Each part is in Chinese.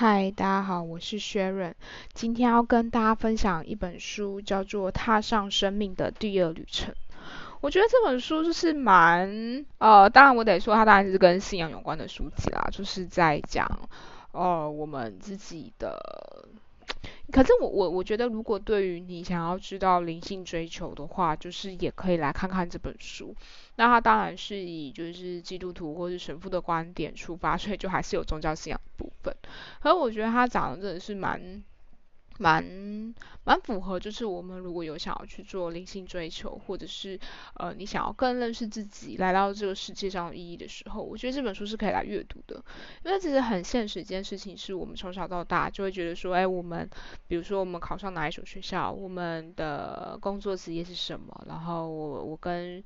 嗨，大家好，我是 Sharon，今天要跟大家分享一本书，叫做《踏上生命的第二旅程》。我觉得这本书就是蛮……呃，当然我得说，它当然是跟信仰有关的书籍啦，就是在讲，呃，我们自己的。可是我我我觉得，如果对于你想要知道灵性追求的话，就是也可以来看看这本书。那它当然是以就是基督徒或是神父的观点出发，所以就还是有宗教信仰部分。可是我觉得他讲的真的是蛮蛮蛮符合，就是我们如果有想要去做灵性追求，或者是呃你想要更认识自己，来到这个世界上意义的时候，我觉得这本书是可以来阅读的。因为其实很现实一件事情，是我们从小到大就会觉得说，哎，我们比如说我们考上哪一所学校，我们的工作职业是什么，然后我我跟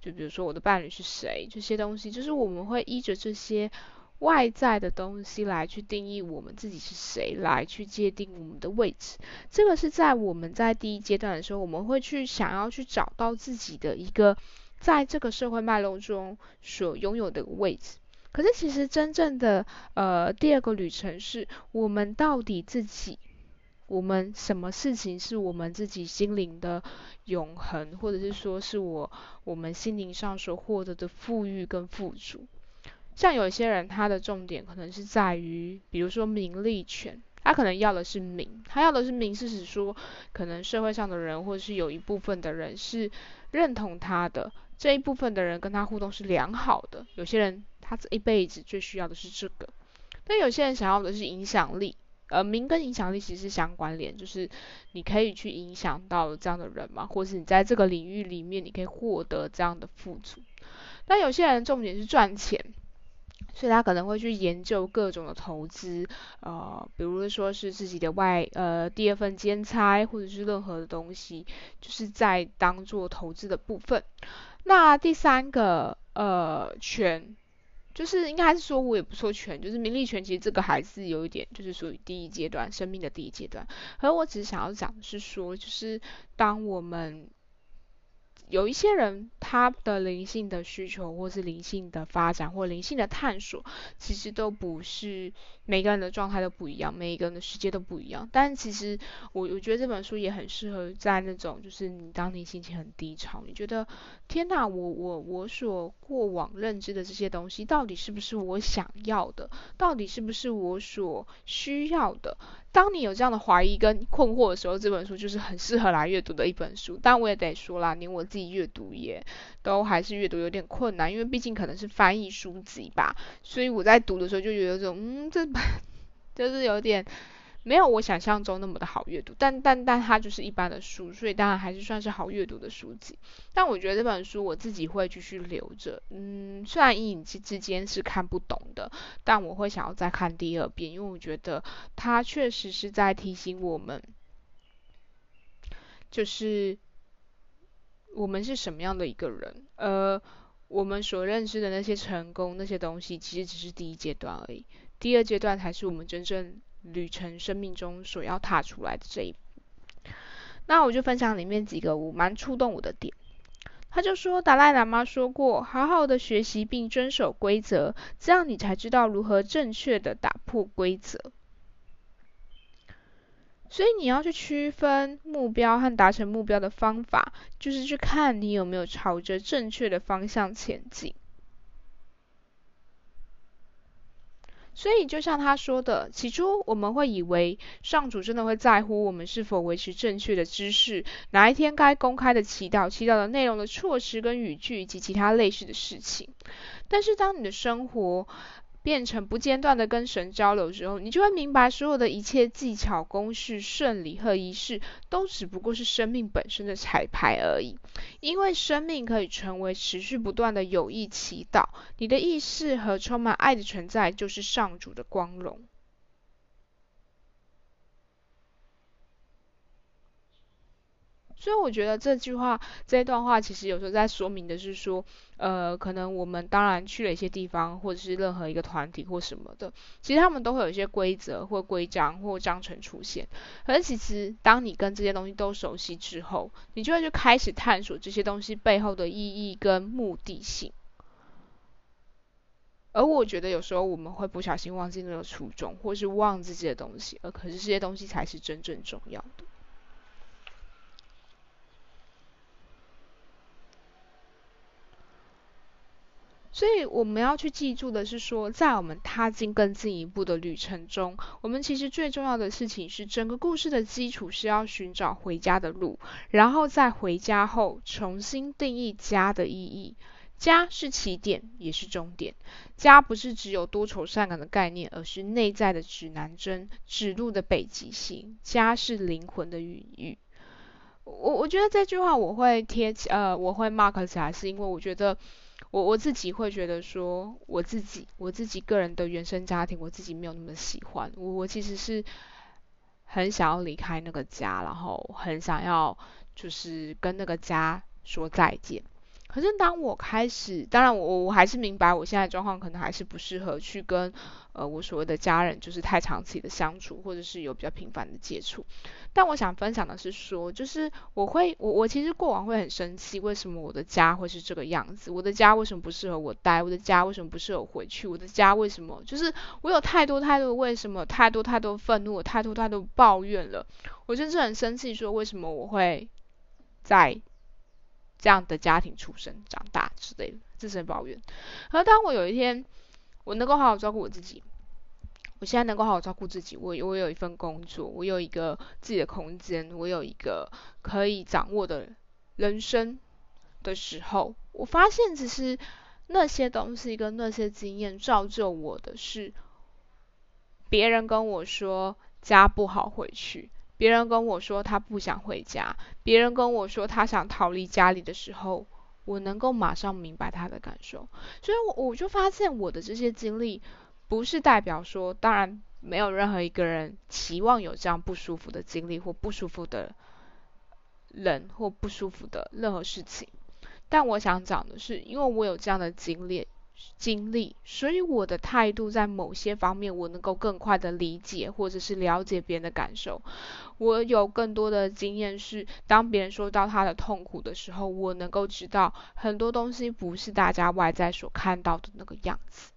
就比如说我的伴侣是谁，这些东西，就是我们会依着这些外在的东西来去定义我们自己是谁，来去界定我们的位置。这个是在我们在第一阶段的时候，我们会去想要去找到自己的一个在这个社会脉络中所拥有的位置。可是其实真正的呃第二个旅程是我们到底自己。我们什么事情是我们自己心灵的永恒，或者是说是我我们心灵上所获得的富裕跟富足？像有些人他的重点可能是在于，比如说名利权，他可能要的是名，他要的是名，是指说可能社会上的人或者是有一部分的人是认同他的，这一部分的人跟他互动是良好的。有些人他这一辈子最需要的是这个，但有些人想要的是影响力。呃，名跟影响力其实是相关联，就是你可以去影响到这样的人嘛，或是你在这个领域里面，你可以获得这样的富足。那有些人重点是赚钱，所以他可能会去研究各种的投资，呃，比如说是自己的外呃第二份兼差，或者是任何的东西，就是在当做投资的部分。那第三个呃权。就是应该是说，我也不说权，就是名利权，其实这个还是有一点，就是属于第一阶段生命的第一阶段。而我只是想要讲的是说，就是当我们。有一些人，他的灵性的需求，或是灵性的发展，或灵性的探索，其实都不是每个人的状态都不一样，每一个人的世界都不一样。但其实我我觉得这本书也很适合在那种，就是你当你心情很低潮，你觉得天哪，我我我所过往认知的这些东西，到底是不是我想要的？到底是不是我所需要的？当你有这样的怀疑跟困惑的时候，这本书就是很适合来阅读的一本书。但我也得说啦，连我自己阅读也都还是阅读有点困难，因为毕竟可能是翻译书籍吧，所以我在读的时候就有种，嗯，这本 就是有点。没有我想象中那么的好阅读，但但但它就是一般的书，所以当然还是算是好阅读的书籍。但我觉得这本书我自己会继续留着，嗯，虽然一影之之间是看不懂的，但我会想要再看第二遍，因为我觉得它确实是在提醒我们，就是我们是什么样的一个人，呃，我们所认知的那些成功那些东西，其实只是第一阶段而已，第二阶段才是我们真正。旅程生命中所要踏出来的这一步，那我就分享里面几个我蛮触动我的点。他就说，达赖喇嘛说过，好好的学习并遵守规则，这样你才知道如何正确的打破规则。所以你要去区分目标和达成目标的方法，就是去看你有没有朝着正确的方向前进。所以，就像他说的，起初我们会以为上主真的会在乎我们是否维持正确的知识，哪一天该公开的祈祷、祈祷的内容的措施跟语句以及其他类似的事情。但是，当你的生活，变成不间断的跟神交流之后，你就会明白，所有的一切技巧、公式、顺理和仪式，都只不过是生命本身的彩排而已。因为生命可以成为持续不断的有意祈祷，你的意识和充满爱的存在，就是上主的光荣。所以我觉得这句话这一段话其实有时候在说明的是说，呃，可能我们当然去了一些地方，或者是任何一个团体或什么的，其实他们都会有一些规则或规章或章程出现。可是其实当你跟这些东西都熟悉之后，你就会去开始探索这些东西背后的意义跟目的性。而我觉得有时候我们会不小心忘记那个初衷，或是忘记这些东西，而可是这些东西才是真正重要的。所以我们要去记住的是说，在我们踏进更进一步的旅程中，我们其实最重要的事情是，整个故事的基础是要寻找回家的路，然后在回家后重新定义家的意义。家是起点，也是终点。家不是只有多愁善感的概念，而是内在的指南针，指路的北极星。家是灵魂的孕育。我我觉得这句话我会贴，呃，我会 mark 起来，是因为我觉得我我自己会觉得说，我自己我自己个人的原生家庭，我自己没有那么喜欢。我我其实是很想要离开那个家，然后很想要就是跟那个家说再见。可是当我开始，当然我我还是明白我现在状况可能还是不适合去跟呃我所谓的家人就是太长期的相处，或者是有比较频繁的接触。但我想分享的是说，就是我会我我其实过往会很生气，为什么我的家会是这个样子？我的家为什么不适合我待？我的家为什么不适合回去？我的家为什么就是我有太多太多为什么？太多太多愤怒，太多太多抱怨了。我真是很生气，说为什么我会在。这样的家庭出生、长大之类的，自身抱怨。而当我有一天，我能够好好照顾我自己，我现在能够好好照顾自己，我我有一份工作，我有一个自己的空间，我有一个可以掌握的人生的时候，我发现其实那些东西跟那些经验造就我的是，别人跟我说家不好回去。别人跟我说他不想回家，别人跟我说他想逃离家里的时候，我能够马上明白他的感受，所以我我就发现我的这些经历，不是代表说，当然没有任何一个人期望有这样不舒服的经历或不舒服的人或不舒服的任何事情，但我想讲的是，因为我有这样的经历。经历，所以我的态度在某些方面，我能够更快的理解或者是了解别人的感受。我有更多的经验是，当别人说到他的痛苦的时候，我能够知道很多东西不是大家外在所看到的那个样子。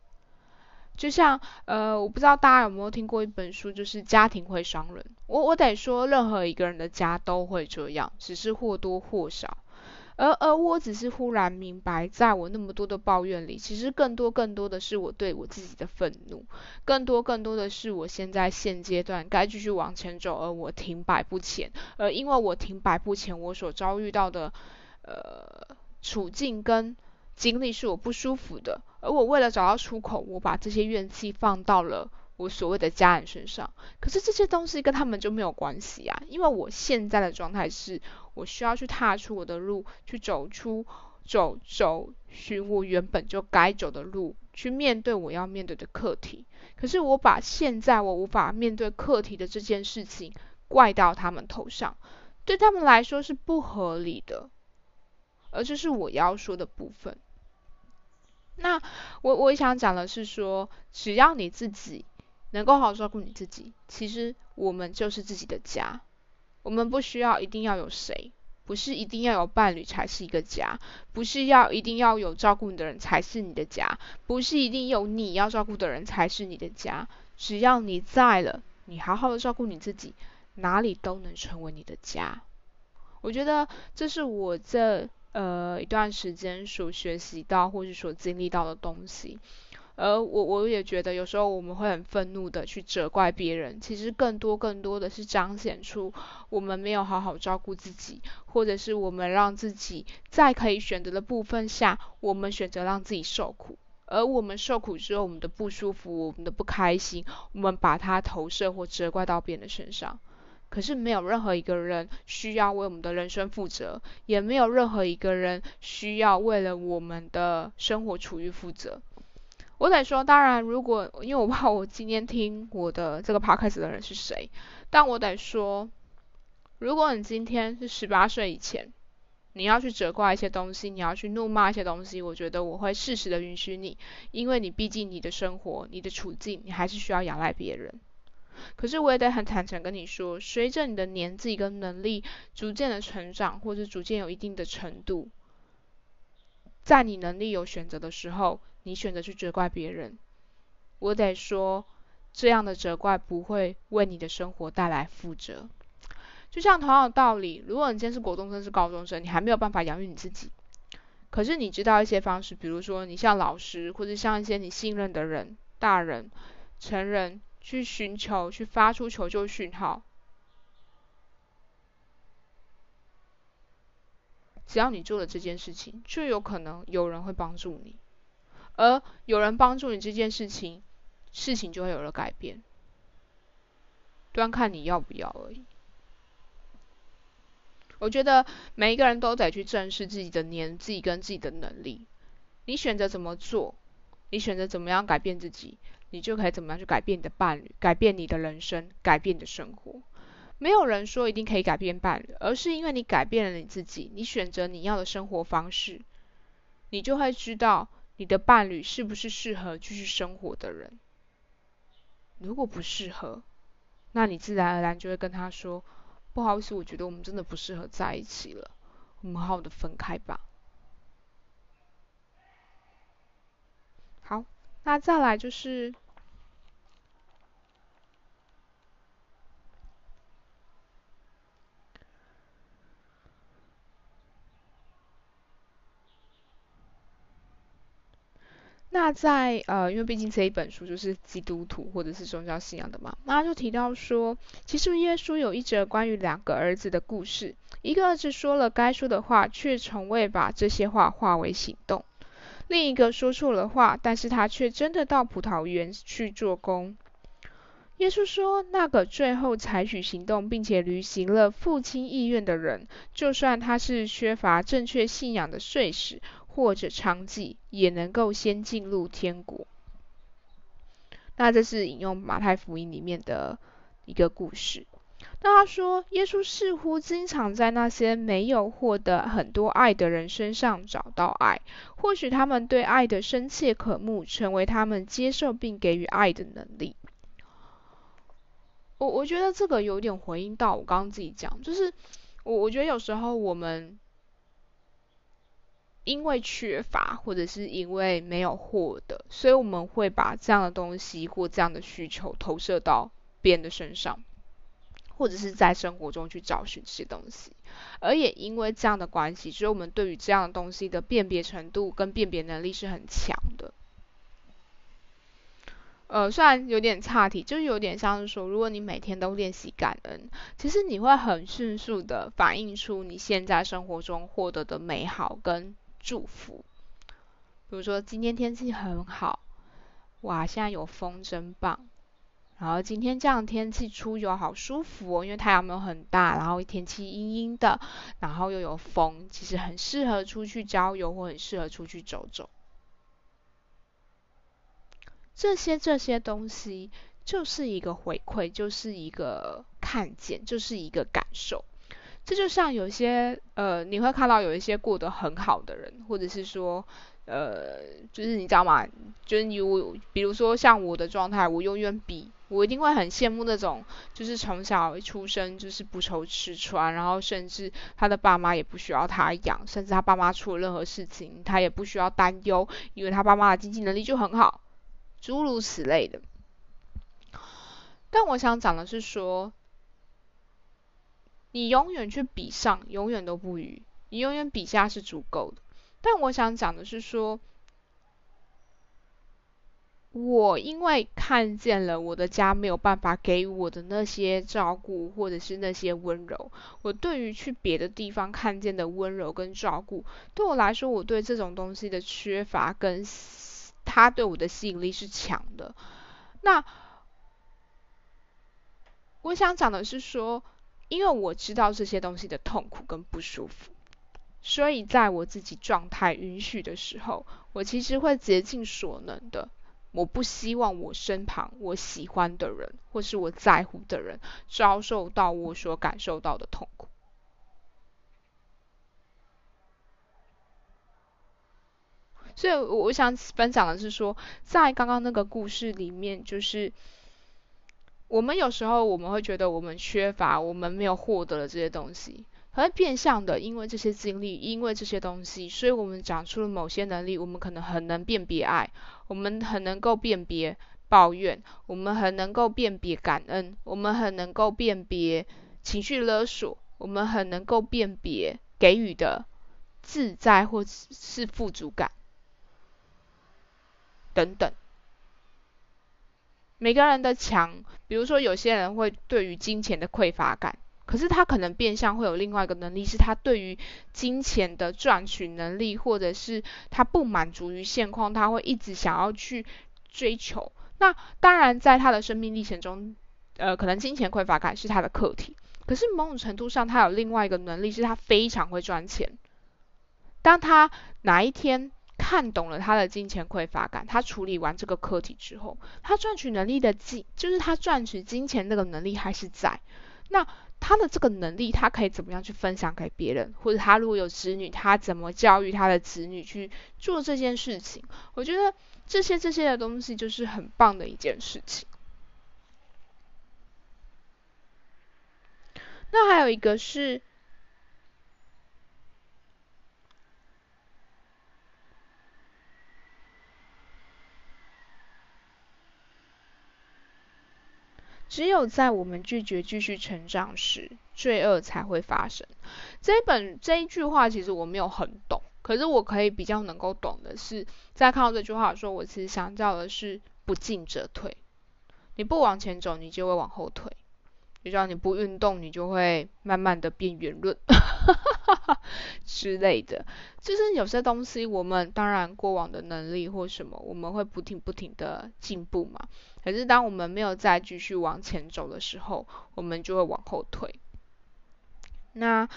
就像，呃，我不知道大家有没有听过一本书，就是《家庭会伤人》。我我得说，任何一个人的家都会这样，只是或多或少。而而我只是忽然明白，在我那么多的抱怨里，其实更多更多的是我对我自己的愤怒，更多更多的是我现在现阶段该继续往前走，而我停摆不前。而因为我停摆不前，我所遭遇到的呃处境跟经历是我不舒服的，而我为了找到出口，我把这些怨气放到了。我所谓的家人身上，可是这些东西跟他们就没有关系啊，因为我现在的状态是，我需要去踏出我的路，去走出走走寻我原本就该走的路，去面对我要面对的课题。可是我把现在我无法面对课题的这件事情怪到他们头上，对他们来说是不合理的，而这是我要说的部分。那我我想讲的是说，只要你自己。能够好好照顾你自己，其实我们就是自己的家。我们不需要一定要有谁，不是一定要有伴侣才是一个家，不是要一定要有照顾你的人才是你的家，不是一定有你要照顾的人才是你的家。只要你在了，你好好的照顾你自己，哪里都能成为你的家。我觉得这是我这呃一段时间所学习到或是所经历到的东西。而我我也觉得，有时候我们会很愤怒的去责怪别人，其实更多更多的是彰显出我们没有好好照顾自己，或者是我们让自己在可以选择的部分下，我们选择让自己受苦，而我们受苦之后，我们的不舒服，我们的不开心，我们把它投射或责怪到别人的身上。可是没有任何一个人需要为我们的人生负责，也没有任何一个人需要为了我们的生活处于负责。我得说，当然，如果因为我怕我今天听我的这个 podcast 的人是谁，但我得说，如果你今天是十八岁以前，你要去责怪一些东西，你要去怒骂一些东西，我觉得我会适时的允许你，因为你毕竟你的生活、你的处境，你还是需要仰赖别人。可是我也得很坦诚跟你说，随着你的年纪跟能力逐渐的成长，或者逐渐有一定的程度，在你能力有选择的时候。你选择去责怪别人，我得说，这样的责怪不会为你的生活带来负责。就像同样的道理，如果你今天是国中生、是高中生，你还没有办法养育你自己，可是你知道一些方式，比如说你像老师，或者像一些你信任的人、大人、成人，去寻求、去发出求救讯号。只要你做了这件事情，就有可能有人会帮助你，而有人帮助你这件事情，事情就会有了改变，端看你要不要而已。我觉得每一个人都得去正视自己的年纪跟自己的能力。你选择怎么做，你选择怎么样改变自己，你就可以怎么样去改变你的伴侣，改变你的人生，改变你的生活。没有人说一定可以改变伴侣，而是因为你改变了你自己，你选择你要的生活方式，你就会知道你的伴侣是不是适合继续生活的人。如果不适合，那你自然而然就会跟他说。不好意思，我觉得我们真的不适合在一起了，我们好好的分开吧。好，那再来就是。那在呃，因为毕竟这一本书就是基督徒或者是宗教信仰的嘛，那就提到说，其实耶稣有一则关于两个儿子的故事，一个儿子说了该说的话，却从未把这些话化为行动；另一个说错了话，但是他却真的到葡萄园去做工。耶稣说，那个最后采取行动并且履行了父亲意愿的人，就算他是缺乏正确信仰的碎石。或者娼妓也能够先进入天国。那这是引用马太福音里面的一个故事。那他说，耶稣似乎经常在那些没有获得很多爱的人身上找到爱，或许他们对爱的深切渴慕，成为他们接受并给予爱的能力。我我觉得这个有点回应到我刚刚自己讲，就是我我觉得有时候我们。因为缺乏，或者是因为没有获得，所以我们会把这样的东西或这样的需求投射到别人的身上，或者是在生活中去找寻这些东西。而也因为这样的关系，所以我们对于这样的东西的辨别程度跟辨别能力是很强的。呃，虽然有点差题，就是有点像是说，如果你每天都练习感恩，其实你会很迅速的反映出你现在生活中获得的美好跟。祝福，比如说今天天气很好，哇，现在有风真棒。然后今天这样天气出游好舒服哦，因为太阳没有很大，然后天气阴阴的，然后又有风，其实很适合出去郊游或很适合出去走走。这些这些东西就是一个回馈，就是一个看见，就是一个感受。这就像有一些呃，你会看到有一些过得很好的人，或者是说，呃，就是你知道吗？就是你我，比如说像我的状态，我永远比我一定会很羡慕那种，就是从小出生就是不愁吃穿，然后甚至他的爸妈也不需要他养，甚至他爸妈出了任何事情，他也不需要担忧，因为他爸妈的经济能力就很好，诸如此类的。但我想讲的是说。你永远去比上，永远都不余；你永远比下是足够的。但我想讲的是说，我因为看见了我的家没有办法给予我的那些照顾，或者是那些温柔，我对于去别的地方看见的温柔跟照顾，对我来说，我对这种东西的缺乏跟他对我的吸引力是强的。那我想讲的是说。因为我知道这些东西的痛苦跟不舒服，所以在我自己状态允许的时候，我其实会竭尽所能的。我不希望我身旁我喜欢的人或是我在乎的人遭受到我所感受到的痛苦。所以我想分享的是说，在刚刚那个故事里面，就是。我们有时候我们会觉得我们缺乏，我们没有获得了这些东西，而变相的，因为这些经历，因为这些东西，所以我们长出了某些能力。我们可能很能辨别爱，我们很能够辨别抱怨，我们很能够辨别感恩，我们很能够辨别情绪勒索，我们很能够辨别给予的自在或是富足感等等。每个人的强，比如说有些人会对于金钱的匮乏感。可是他可能变相会有另外一个能力，是他对于金钱的赚取能力，或者是他不满足于现况，他会一直想要去追求。那当然，在他的生命历程中，呃，可能金钱匮乏感是他的课题。可是某种程度上，他有另外一个能力，是他非常会赚钱。当他哪一天看懂了他的金钱匮乏感，他处理完这个课题之后，他赚取能力的金，就是他赚取金钱这个能力还是在。那他的这个能力，他可以怎么样去分享给别人？或者他如果有子女，他怎么教育他的子女去做这件事情？我觉得这些这些的东西就是很棒的一件事情。那还有一个是。只有在我们拒绝继续成长时，罪恶才会发生。这一本这一句话其实我没有很懂，可是我可以比较能够懂的是，在看到这句话的时候，我其实想到的是不进则退。你不往前走，你就会往后退。就像你不运动，你就会慢慢的变圆润 之类的。就是有些东西，我们当然过往的能力或什么，我们会不停不停的进步嘛。可是当我们没有再继续往前走的时候，我们就会往后退。那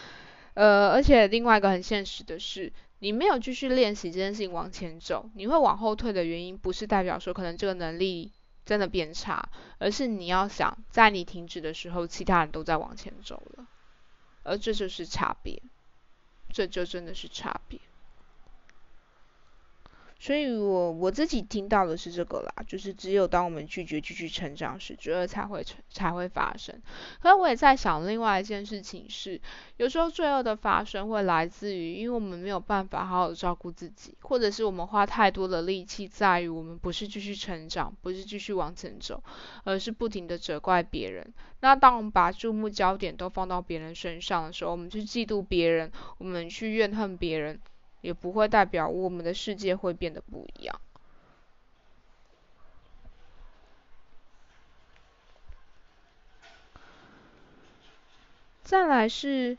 呃，而且另外一个很现实的是，你没有继续练习这件事情往前走，你会往后退的原因，不是代表说可能这个能力。真的变差，而是你要想，在你停止的时候，其他人都在往前走了，而这就是差别，这就真的是差别。所以我我自己听到的是这个啦，就是只有当我们拒绝继续成长时，罪恶才会成才会发生。可是我也在想，另外一件事情是，有时候罪恶的发生会来自于，因为我们没有办法好好照顾自己，或者是我们花太多的力气在于我们不是继续成长，不是继续往前走，而是不停的责怪别人。那当我们把注目焦点都放到别人身上的时候，我们去嫉妒别人，我们去怨恨别人。也不会代表我们的世界会变得不一样。再来是，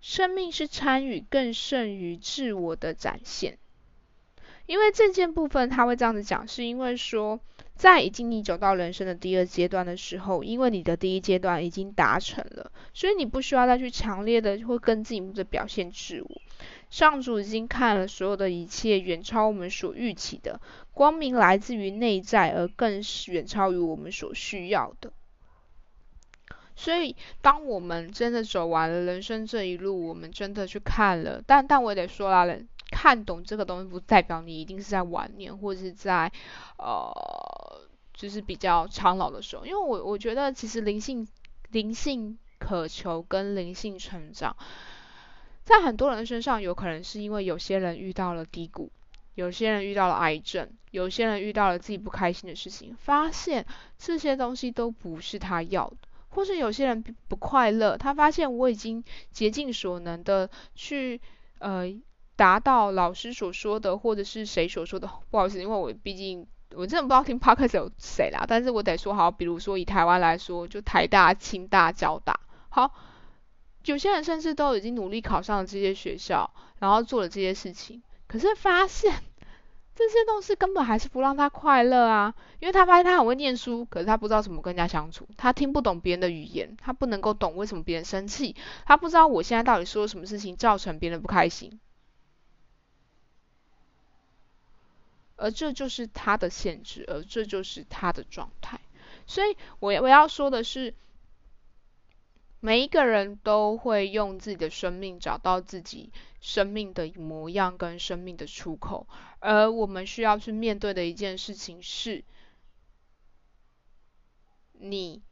生命是参与更胜于自我的展现。因为这件部分他会这样子讲，是因为说。在已经你走到人生的第二阶段的时候，因为你的第一阶段已经达成了，所以你不需要再去强烈的或更进一步的表现自我。上主已经看了所有的一切，远超我们所预期的。光明来自于内在，而更是远超于我们所需要的。所以，当我们真的走完了人生这一路，我们真的去看了，但但我也得说啦，看懂这个东西不代表你一定是在晚年或者是在呃，就是比较苍老的时候。因为我我觉得其实灵性灵性渴求跟灵性成长，在很多人身上有可能是因为有些人遇到了低谷，有些人遇到了癌症，有些人遇到了自己不开心的事情，发现这些东西都不是他要的，或是有些人不快乐，他发现我已经竭尽所能的去呃。达到老师所说的，或者是谁所说的，不好意思，因为我毕竟我真的不知道听 podcast 有谁啦，但是我得说好，比如说以台湾来说，就台大、清大、交大，好，有些人甚至都已经努力考上了这些学校，然后做了这些事情，可是发现这些东西根本还是不让他快乐啊，因为他发现他很会念书，可是他不知道怎么跟人家相处，他听不懂别人的语言，他不能够懂为什么别人生气，他不知道我现在到底说了什么事情造成别人不开心。而这就是他的限制，而这就是他的状态。所以，我我要说的是，每一个人都会用自己的生命找到自己生命的模样跟生命的出口。而我们需要去面对的一件事情是，你。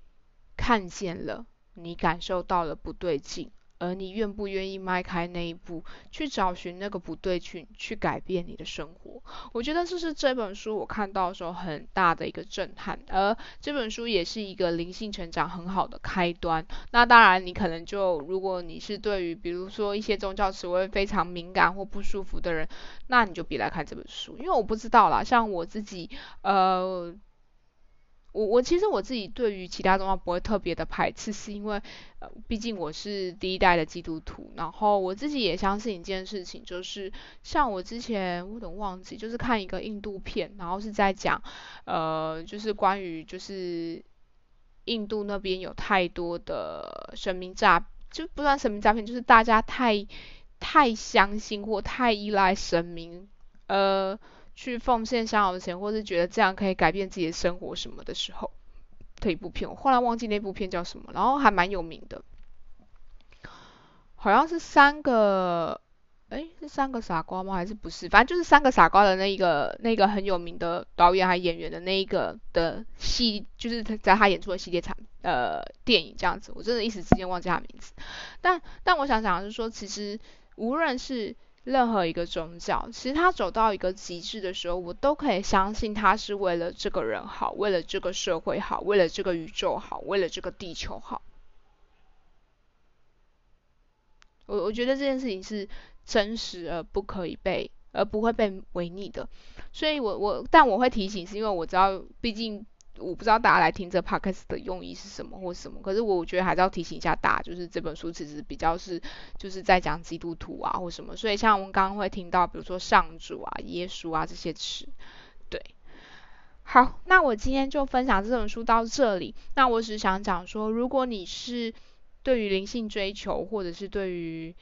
看见了，你感受到了不对劲。而你愿不愿意迈开那一步，去找寻那个不对劲，去改变你的生活？我觉得这是这本书我看到的时候很大的一个震撼。而这本书也是一个灵性成长很好的开端。那当然，你可能就如果你是对于比如说一些宗教词汇非常敏感或不舒服的人，那你就别来看这本书，因为我不知道啦。像我自己，呃。我我其实我自己对于其他宗教不会特别的排斥，是因为呃毕竟我是第一代的基督徒，然后我自己也相信一件事情，就是像我之前我有点忘记，就是看一个印度片，然后是在讲呃就是关于就是印度那边有太多的神明诈，就不算神明诈骗，就是大家太太相信或太依赖神明，呃。去奉献香油钱，或是觉得这样可以改变自己的生活什么的时候，的一部片，我后来忘记那部片叫什么，然后还蛮有名的，好像是三个，哎，是三个傻瓜吗？还是不是？反正就是三个傻瓜的那一个，那个很有名的导演还演员的那一个的戏，就是他在他演出的系列产呃电影这样子，我真的一时之间忘记他名字。但但我想讲的是说，其实无论是任何一个宗教，其实他走到一个极致的时候，我都可以相信他是为了这个人好，为了这个社会好，为了这个宇宙好，为了这个地球好。我我觉得这件事情是真实而不可以被，而不会被违逆的。所以我我但我会提醒，是因为我知道，毕竟。我不知道大家来听这 podcast 的用意是什么或什么，可是我觉得还是要提醒一下大家，就是这本书其实比较是就是在讲基督徒啊或什么，所以像我们刚刚会听到，比如说上主啊、耶稣啊这些词，对。好，那我今天就分享这本书到这里。那我只是想讲说，如果你是对于灵性追求，或者是对于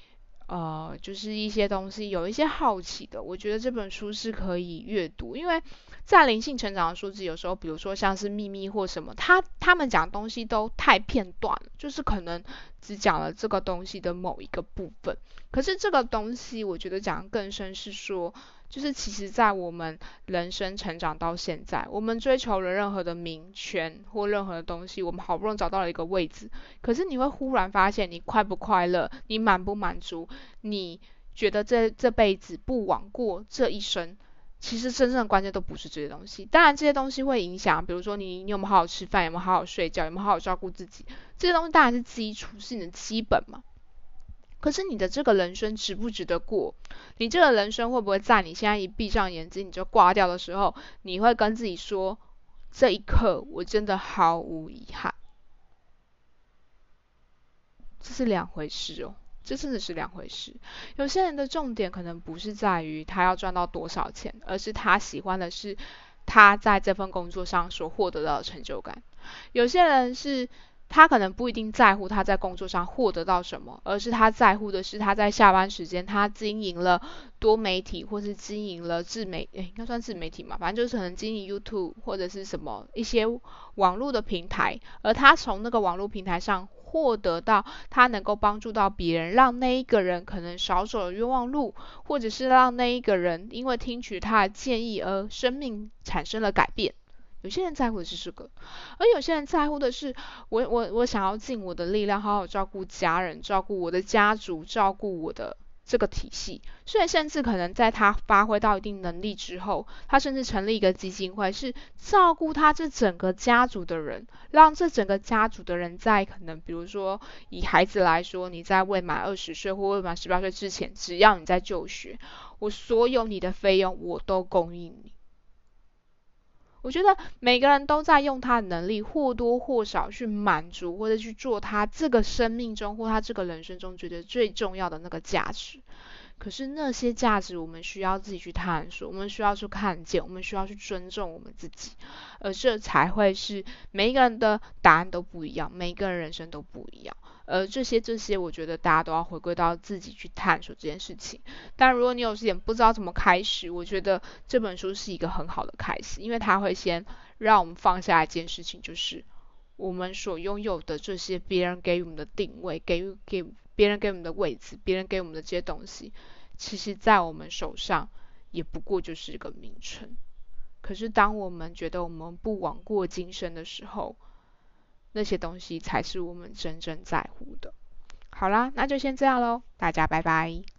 呃就是一些东西有一些好奇的，我觉得这本书是可以阅读，因为。在灵性成长的书籍，有时候，比如说像是秘密或什么，他他们讲东西都太片段，就是可能只讲了这个东西的某一个部分。可是这个东西，我觉得讲更深是说，就是其实在我们人生成长到现在，我们追求了任何的名权或任何的东西，我们好不容易找到了一个位置，可是你会忽然发现，你快不快乐，你满不满足，你觉得这这辈子不枉过这一生。其实真正的关键都不是这些东西，当然这些东西会影响，比如说你你有没有好好吃饭，有没有好好睡觉，有没有好好照顾自己，这些东西当然是基础，是你的基本嘛。可是你的这个人生值不值得过？你这个人生会不会在你现在一闭上眼睛你就挂掉的时候，你会跟自己说，这一刻我真的毫无遗憾？这是两回事哦。这真的是两回事。有些人的重点可能不是在于他要赚到多少钱，而是他喜欢的是他在这份工作上所获得到的成就感。有些人是他可能不一定在乎他在工作上获得到什么，而是他在乎的是他在下班时间他经营了多媒体，或是经营了自媒，应该算自媒体嘛，反正就是可能经营 YouTube 或者是什么一些网络的平台，而他从那个网络平台上。获得到他能够帮助到别人，让那一个人可能少走了冤枉路，或者是让那一个人因为听取他的建议而生命产生了改变。有些人在乎的是这个，而有些人在乎的是，我我我想要尽我的力量，好好照顾家人，照顾我的家族，照顾我的。这个体系，所以甚至可能在他发挥到一定能力之后，他甚至成立一个基金会，是照顾他这整个家族的人，让这整个家族的人在可能，比如说以孩子来说，你在未满二十岁或未满十八岁之前，只要你在就学，我所有你的费用我都供应你。我觉得每个人都在用他的能力或多或少去满足或者去做他这个生命中或他这个人生中觉得最重要的那个价值。可是那些价值我们需要自己去探索，我们需要去看见，我们需要去尊重我们自己，而这才会是每一个人的答案都不一样，每一个人人生都不一样。呃，这些这些，我觉得大家都要回归到自己去探索这件事情。但如果你有点不知道怎么开始，我觉得这本书是一个很好的开始，因为它会先让我们放下一件事情，就是我们所拥有的这些别人给予我们的定位，给予给别人给我们的位置，别人给我们的这些东西，其实在我们手上也不过就是一个名称。可是当我们觉得我们不枉过今生的时候，那些东西才是我们真正在乎的。好啦，那就先这样喽，大家拜拜。